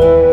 Bye.